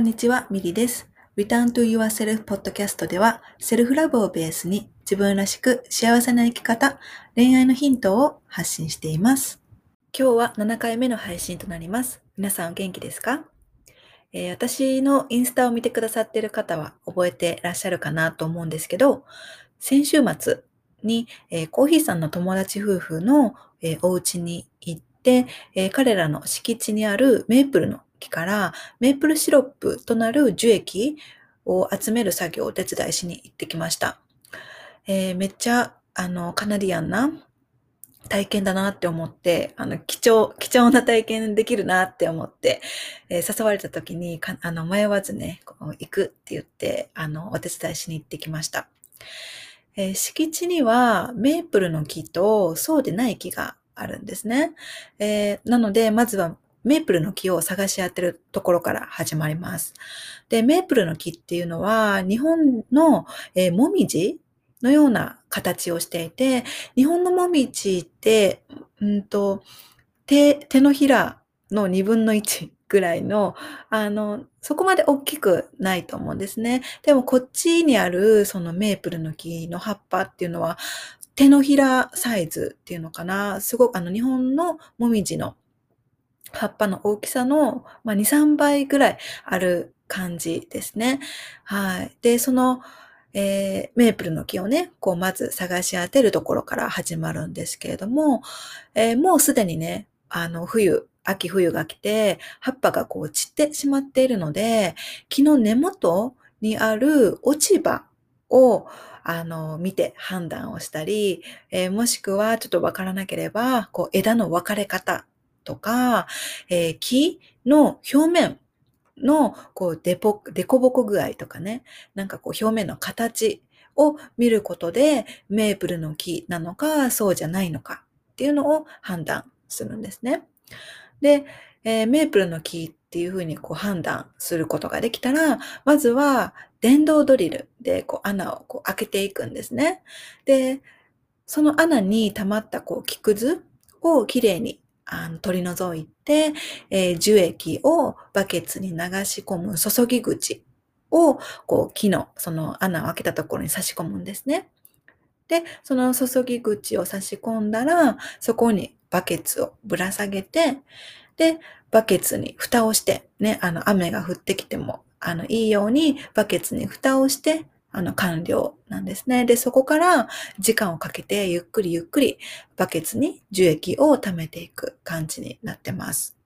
んにちは、ミリです。Return to Yourself Podcast では、セルフラブをベースに自分らしく幸せな生き方、恋愛のヒントを発信しています。今日は7回目の配信となります。皆さんお元気ですか、えー私のインスタを見てくださっている方は覚えてらっしゃるかなと思うんですけど、先週末に、えーコーヒーさんの友達夫婦の、えーお家に行って、えー彼らの敷地にあるメープルの木からメープルシロップとなる樹液を集める作業をお手伝いしに行ってきました。えーめっちゃ、あの、カナディアンな体験だなって思って、あの、貴重、貴重な体験できるなって思って、えー誘われた時に、あの、迷わずね、こう行くって言って、あの、お手伝いしに行ってきました。えー敷地にはメープルの木とそうでない木があるんですね。えーなので、まずはメープルの木を探し当てるところから始まります。で、メープルの木っていうのは、日本の、えーもみじのような形をしていて、日本のもみじって、うんと、手、手のひらの2分の1ぐらいの、あの、そこまで大きくないと思うんですね。でもこっちにあるそのメープルの木の葉っぱっていうのは、手のひらサイズっていうのかな。すごくあの日本のもみじの葉っぱの大きさの、まあ、2、3倍ぐらいある感じですね。はい。で、その、えーメープルの木をね、こうまず探し当てるところから始まるんですけれども、えーもうすでにね、あの、冬、秋冬が来て、葉っぱがこう散ってしまっているので、木の根元にある落ち葉を、あの、見て判断をしたり、えーもしくはちょっとわからなければ、こう枝の分かれ方とか、えー木の表面の、こう、デポ、デコボコ具合とかね、なんかこう、表面の形を見ることで、メープルの木なのか、そうじゃないのかっていうのを判断するんですね。で、えーメープルの木っていうふうにこう判断することができたら、まずは電動ドリルでこう穴をこう開けていくんですね。で、その穴に溜まったこう木くずをきれいにあの取り除いて、えー樹液をバケツに流し込む注ぎ口をこう木のその穴を開けたところに差し込むんですね。で、その注ぎ口を差し込んだら、そこにバケツをぶら下げて、で、バケツに蓋をして、ね、あの、雨が降ってきても、あの、いいようにバケツに蓋をして、あの、完了なんですね。で、そこから時間をかけて、ゆっくりゆっくりバケツに樹液を溜めていく感じになってます。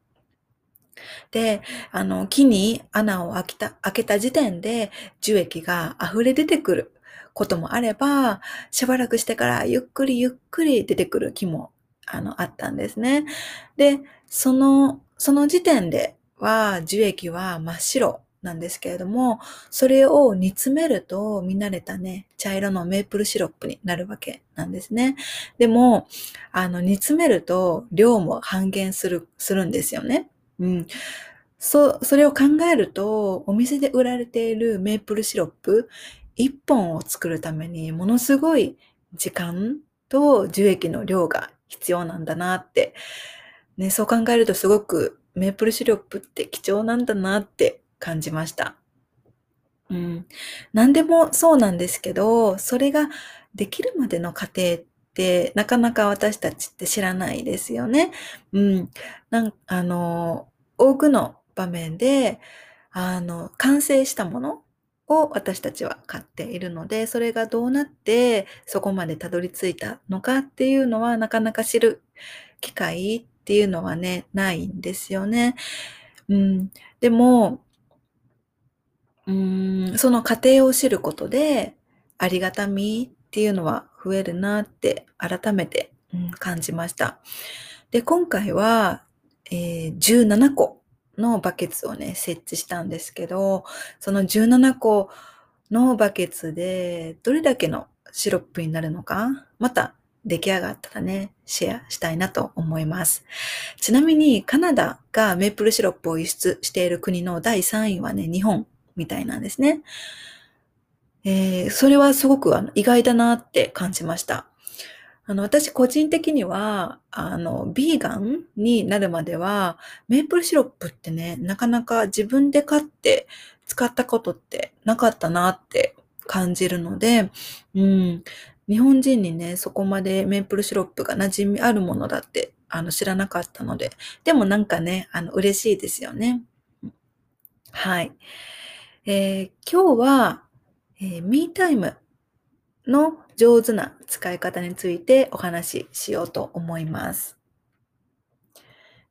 で、あの、木に穴を開けた、開けた時点で樹液が溢れ出てくることもあれば、しばらくしてからゆっくりゆっくり出てくる木も、あの、あったんですね。で、その、その時点では樹液は真っ白なんですけれども、それを煮詰めると見慣れたね、茶色のメープルシロップになるわけなんですね。でも、あの、煮詰めると量も半減する、するんですよね。うん。そ、それを考えると、お店で売られているメープルシロップ1本を作るためにものすごい時間と樹液の量が必要なんだなって、ね、そう考えるとすごくメープルシロップって貴重なんだなって感じました。うん。何でもそうなんですけど、それができるまでの過程ってなかなか私たちって知らないですよね。うん。なん、あの、多くの場面で、あの、完成したものを私たちは買っているので、それがどうなってそこまでたどり着いたのかっていうのはなかなか知る機会っていうのはね、ないんですよね。うん。でも、その過程を知ることで、ありがたみっていうのは増えるなって改めて、感じました。で、今回は、えー17個のバケツをね、設置したんですけど、その17個のバケツでどれだけのシロップになるのか、また出来上がったらね、シェアしたいなと思います。ちなみにカナダがメープルシロップを輸出している国の第3位はね、日本みたいなんですね。えーそれはすごくあの意外だなって感じました。あの、私個人的には、あの、ビーガンになるまでは、メープルシロップってね、なかなか自分で買って使ったことってなかったなって感じるので、うん、日本人にね、そこまでメープルシロップが馴染みあるものだって、あの、知らなかったので、でもなんかね、あの、嬉しいですよね。はい。えー、今日は、えー、ミータイムの上手な使い方についてお話ししようと思います。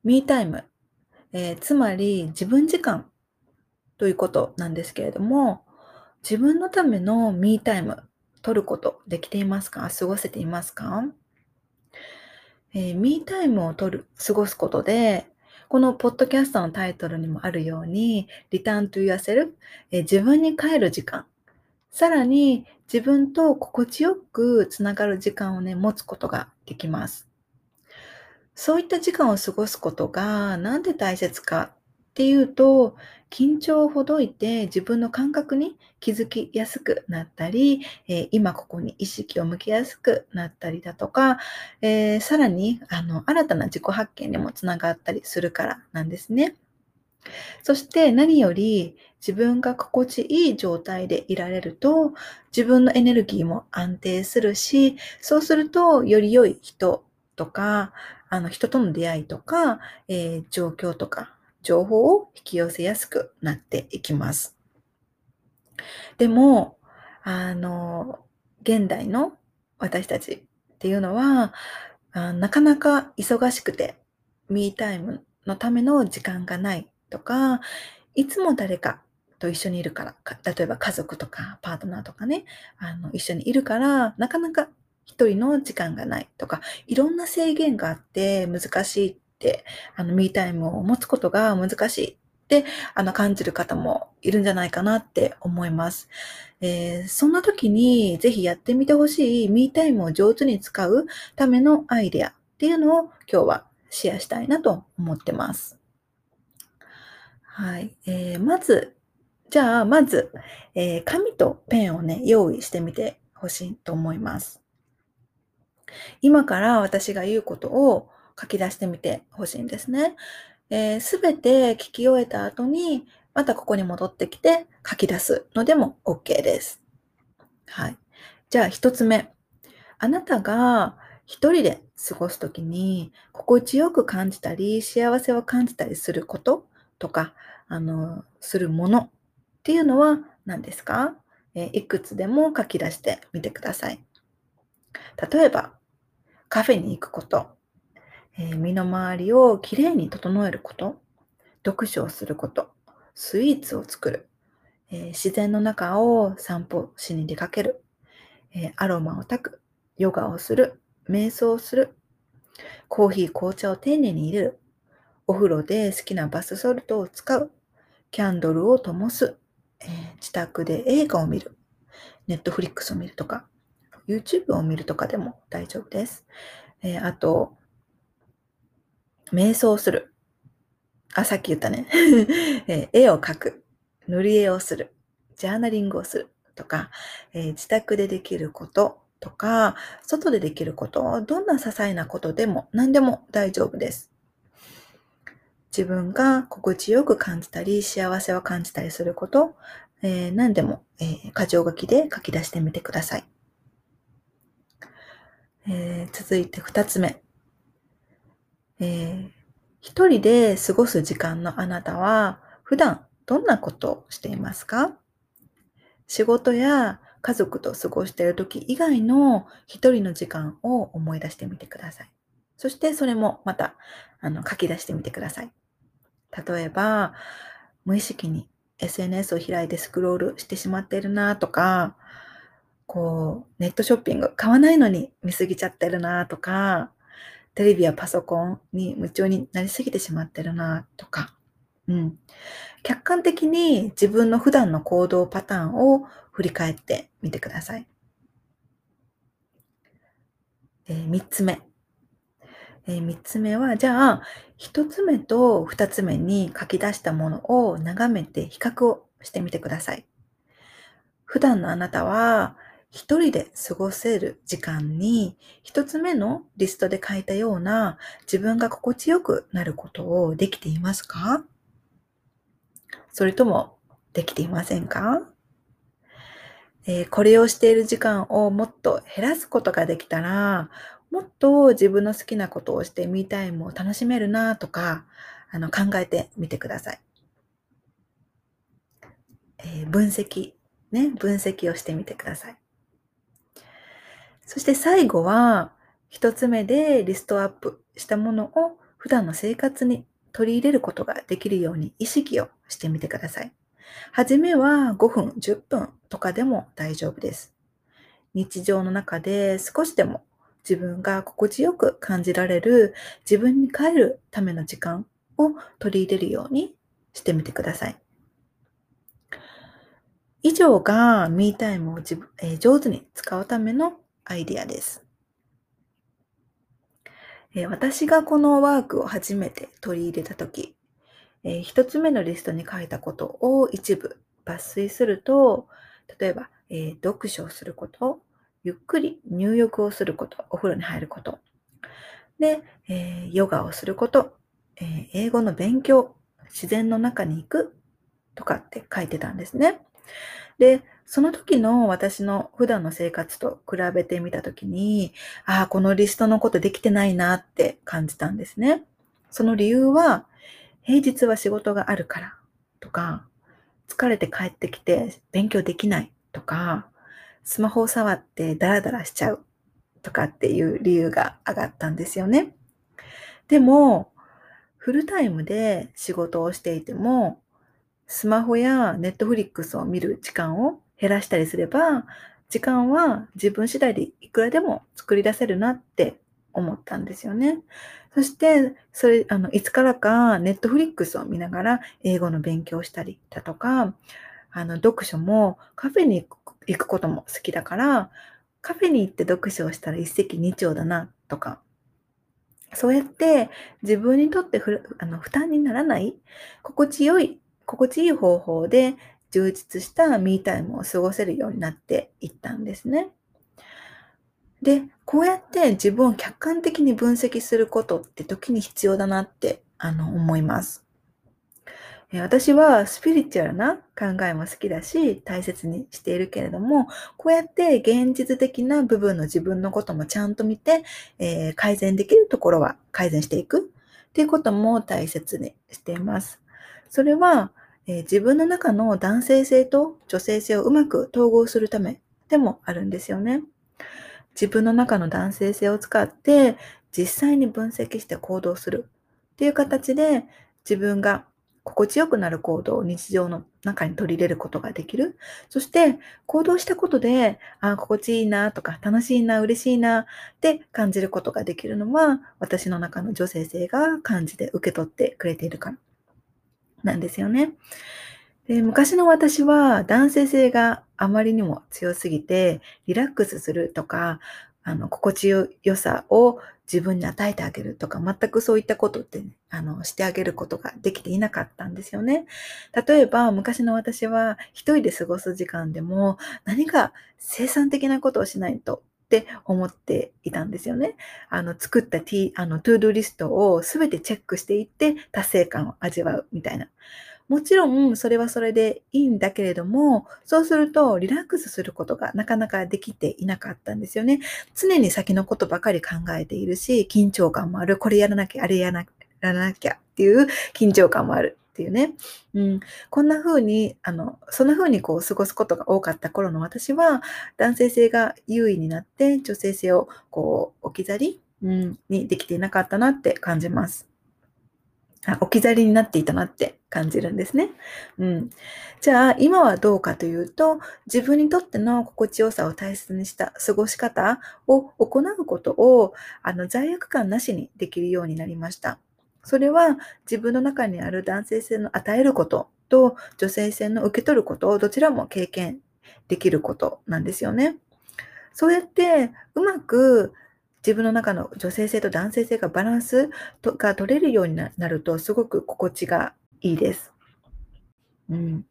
ミータイム、えー、つまり自分時間ということなんですけれども、自分のためのミータイム取ることできていますか？過ごせていますか、えー、ミータイムを取る、過ごすことで、このポッドキャストのタイトルにもあるように、リターントゥ yourself、え、自分に帰る時間さらに自分と心地よくつながる時間をね、持つことができます。そういった時間を過ごすことがなんで大切かっていうと、緊張をほどいて自分の感覚に気づきやすくなったり、え、今ここに意識を向けやすくなったりだとか、えー、さらにあの新たな自己発見にもつながったりするからなんですね。そして何より自分が心地いい状態でいられると自分のエネルギーも安定するし、そうするとより良い人とか、あの人との出会いとか、えー、状況とか情報を引き寄せやすくなっていきます。でも、あの、現代の私たちっていうのは、なかなか忙しくて、ミータイムのための時間がないとか、いつも誰かと一緒にいるから、例えば家族とかパートナーとかね、あの一緒にいるから、なかなか一人の時間がないとか、いろんな制限があって難しいって、あの、ミータイムを持つことが難しいってあの感じる方もいるんじゃないかなって思います。えー、そんな時にぜひやってみてほしいミータイムを上手に使うためのアイデアっていうのを今日はシェアしたいなと思ってます。はい。えー、まず、じゃあ、まず、えー、紙とペンをね、用意してみてほしいと思います。今から私が言うことを書き出してみてほしいんですね。す、え、べ、て聞き終えた後に、またここに戻ってきて書き出すのでも OK です。はい。じゃあ一つ目。あなたが一人で過ごすときに心地よく感じたり幸せを感じたりすることとか、あの、するものっていうのは何ですか、えいくつでも書き出してみてください。例えば、カフェに行くこと、えー、身の回りをきれいに整えること、読書をすること、スイーツを作る、えー、自然の中を散歩しに出かける、えー、アロマを炊く、ヨガをする、瞑想をする、コーヒー、紅茶を丁寧に入れる、お風呂で好きなバスソルトを使う。キャンドルを灯す。えー、自宅で映画を見る。ネットフリックスを見るとか、YouTube を見るとかでも大丈夫です。えー、あと、瞑想する。あ、さっき言ったね。え、絵を描く。塗り絵をする。ジャーナリングをする。とか、えー、自宅でできることとか、外でできること、どんな些細なことでも何でも大丈夫です。自分が心地よく感じたり、幸せを感じたりすること、えー、何でも、えー、箇条書きで書き出してみてください。えー、続いて二つ目。えー、一人で過ごす時間のあなたは、普段どんなことをしていますか？仕事や家族と過ごしている時以外の一人の時間を思い出してみてください。そしてそれもまたあの書き出してみてください。例えば、無意識に SNS を開いてスクロールしてしまっているなとか、こう、ネットショッピング買わないのに見すぎちゃってるなとか、テレビやパソコンに夢中になりすぎてしまってるなとか、うん。客観的に自分の普段の行動パターンを振り返ってみてください。えー、3つ目。えー、3つ目は、じゃあ、1つ目と2つ目に書き出したものを眺めて比較をしてみてください。普段のあなたは、一人で過ごせる時間に一つ目のリストで書いたような自分が心地よくなることをできていますか？それともできていませんか？えー、これをしている時間をもっと減らすことができたら、もっと自分の好きなことをしてミータイムを楽しめるなとか、あの考えてみてください。えー、分析、ね、分析をしてみてください。そして最後は、一つ目でリストアップしたものを普段の生活に取り入れることができるように意識をしてみてください。はじめは5分、10分とかでも大丈夫です。日常の中で少しでも自分が心地よく感じられる自分に帰るための時間を取り入れるようにしてみてください。以上がミータイムを自分、えー、上手に使うためのアイディアです。え、私がこのワークを初めて取り入れたとき、えー、一つ目のリストに書いたことを一部抜粋すると、例えば、え、読書をすること、ゆっくり入浴をすること、お風呂に入ること、で、え、ヨガをすること、え、英語の勉強、自然の中に行くとかって書いてたんですね。で、その時の私の普段の生活と比べてみた時に、ああ、このリストのことできてないなって感じたんですね。その理由は、平日は仕事があるからとか、疲れて帰ってきて勉強できないとか、スマホを触ってダラダラしちゃうとかっていう理由が上がったんですよね。でも、フルタイムで仕事をしていても、スマホやネットフリックスを見る時間を減らしたりすれば、時間は自分次第でいくらでも作り出せるなって思ったんですよね。そして、それ、あの、いつからかネットフリックスを見ながら英語の勉強をしたりだとか、あの、読書もカフェに行くことも好きだから、カフェに行って読書をしたら一石二鳥だなとか、そうやって自分にとってあの負担にならない、心地よい、心地いい方法で充実したミータイムを過ごせるようになっていったんですね。で、こうやって自分を客観的に分析することって時に必要だなってあの思います。私はスピリチュアルな考えも好きだし大切にしているけれども、こうやって現実的な部分の自分のこともちゃんと見て、えー、改善できるところは改善していくっていうことも大切にしています。それは、えー、自分の中の男性性と女性性をうまく統合するためでもあるんですよね。自分の中の男性性を使って実際に分析して行動するっていう形で自分が心地よくなる行動を日常の中に取り入れることができる。そして行動したことで、あ心地いいなとか楽しいな、嬉しいなって感じることができるのは私の中の女性性が感じて受け取ってくれているからなんですよね。で昔の私は男性性があまりにも強すぎて、リラックスするとか、あの、心地よさを自分に与えてあげるとか、全くそういったことって、あの、してあげることができていなかったんですよね。例えば、昔の私は一人で過ごす時間でも、何か生産的なことをしないとって思っていたんですよね。あの、作った T、あの、トゥードリストをすべてチェックしていって達成感を味わうみたいな。もちろんそれはそれでいいんだけれども、そうするとリラックスすることがなかなかできていなかったんですよね。常に先のことばかり考えているし、緊張感もある。これやらなきゃ、あれやらなきゃっていう緊張感もある。っていうね。うん。こんな風に、あの、そんな風にこう過ごすことが多かった頃の私は、男性性が優位になって女性性をこう置き去り、うん、にできていなかったなって感じます。置き去りになっていたなって感じるんですね。うん。じゃあ、今はどうかというと、自分にとっての心地よさを大切にした過ごし方を行うことを、あの、罪悪感なしにできるようになりました。それは自分の中にある男性性の与えることと女性性の受け取ることをどちらも経験できることなんですよね。そうやってうまく自分の中の女性性と男性性がバランスが取れるようになるとすごく心地がいいです。うん。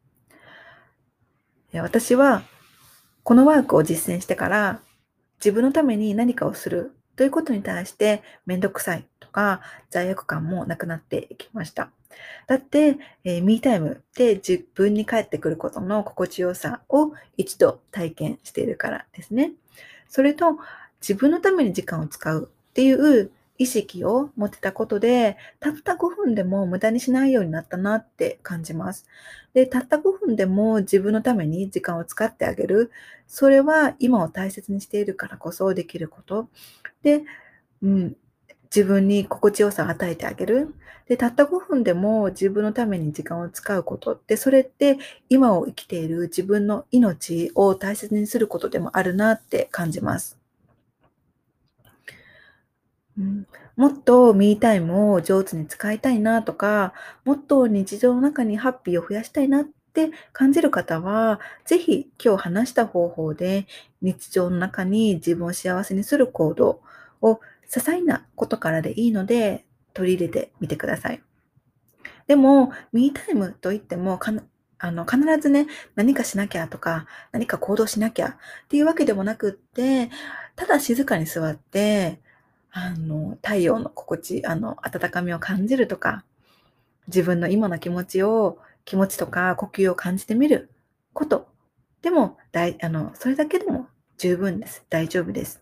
私はこのワークを実践してから自分のために何かをするということに対してめんどくさいとか罪悪感もなくなっていきました。だって、えー、ミータイムで自分に帰ってくることの心地よさを一度体験しているからですね。それと自分のために時間を使うっていう意識を持てたことで、たった5分でも無駄にしないようになったなって感じます。で、たった5分でも自分のために時間を使ってあげる。それは今を大切にしているからこそできること。で、うん、自分に心地よさを与えてあげる。で、たった5分でも自分のために時間を使うことって、それって今を生きている自分の命を大切にすることでもあるなって感じます。うん、もっとミータイムを上手に使いたいなとか、もっと日常の中にハッピーを増やしたいなって感じる方は、ぜひ今日話した方法で日常の中に自分を幸せにする行動を些細なことからでいいので取り入れてみてください。でも、ミータイムといっても、あの、必ずね、何かしなきゃとか、何か行動しなきゃっていうわけでもなくって、ただ静かに座って、あの、太陽の心地、あの、温かみを感じるとか、自分の今の気持ちを、気持ちとか呼吸を感じてみることでも、大、あの、それだけでも十分です。大丈夫です。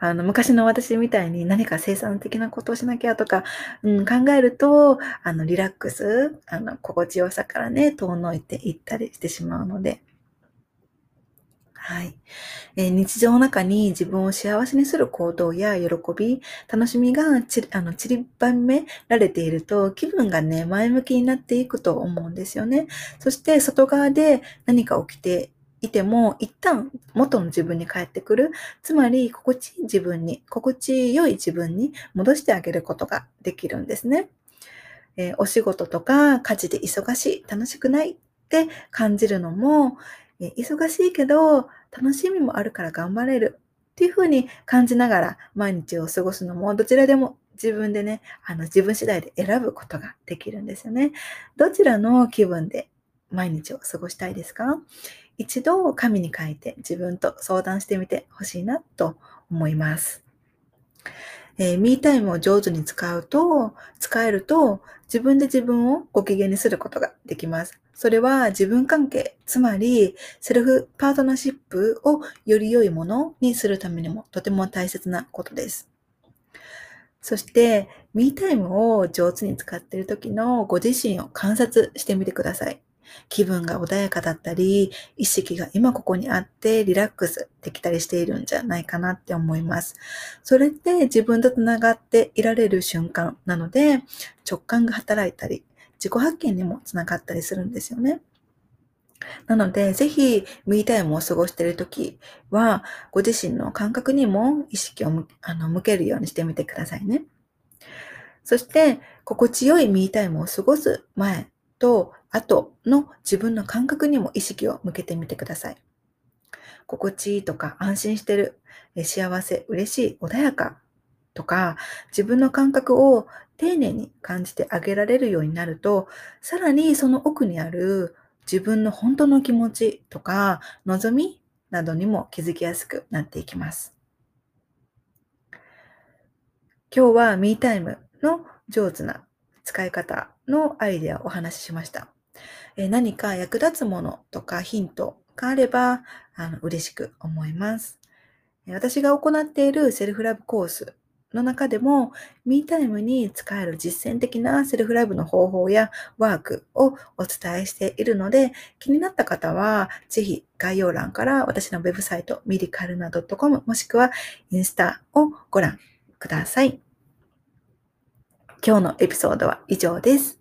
あの、昔の私みたいに何か生産的なことをしなきゃとか、うん、考えると、あの、リラックス、あの、心地よさからね、遠のいていったりしてしまうので、はい。えー、日常の中に自分を幸せにする行動や喜び、楽しみがちあの散りばめられていると気分がね、前向きになっていくと思うんですよね。そして外側で何か起きていても、一旦元の自分に帰ってくる。つまり、心地いい自分に、心地よい自分に戻してあげることができるんですね。えー、お仕事とか家事で忙しい、楽しくないって感じるのも、忙しいけど楽しみもあるから頑張れるっていうふうに感じながら毎日を過ごすのもどちらでも自分でね、あの自分次第で選ぶことができるんですよね。どちらの気分で毎日を過ごしたいですか？一度紙に書いて自分と相談してみてほしいなと思います。えー、ミータイムを上手に使うと、使えると、自分で自分をご機嫌にすることができます。それは自分関係、つまりセルフパートナーシップをより良いものにするためにもとても大切なことです。そして、ミータイムを上手に使っている時のご自身を観察してみてください。気分が穏やかだったり、意識が今ここにあってリラックスできたりしているんじゃないかなって思います。それって自分と繋がっていられる瞬間なので、直感が働いたり、自己発見にもつながったりするんですよね。なので、ぜひ、ミータイムを過ごしているときは、ご自身の感覚にも意識をあの向けるようにしてみてくださいね。そして、心地よいミータイムを過ごす前と後の自分の感覚にも意識を向けてみてください。心地いいとか安心してる、幸せ、嬉しい、穏やかとか自分の感覚を丁寧に感じてあげられるようになると、さらにその奥にある自分の本当の気持ちとか望みなどにも気づきやすくなっていきます。今日はミータイムの上手な使い方のアイデアをお話ししました。え何か役立つものとかヒントがあれば、あの、嬉しく思います。私が行っているセルフラブコースの中でも、ミータイムに使える実践的なセルフライブの方法やワークをお伝えしているので、気になった方は、ぜひ概要欄から私のウェブサイト、ミリカルナ .com もしくはインスタをご覧ください。今日のエピソードは以上です。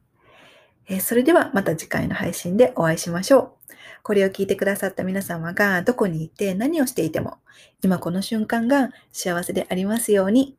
えそれではまた次回の配信でお会いしましょう。これを聞いてくださった皆様がどこにいて何をしていても、今この瞬間が幸せでありますように。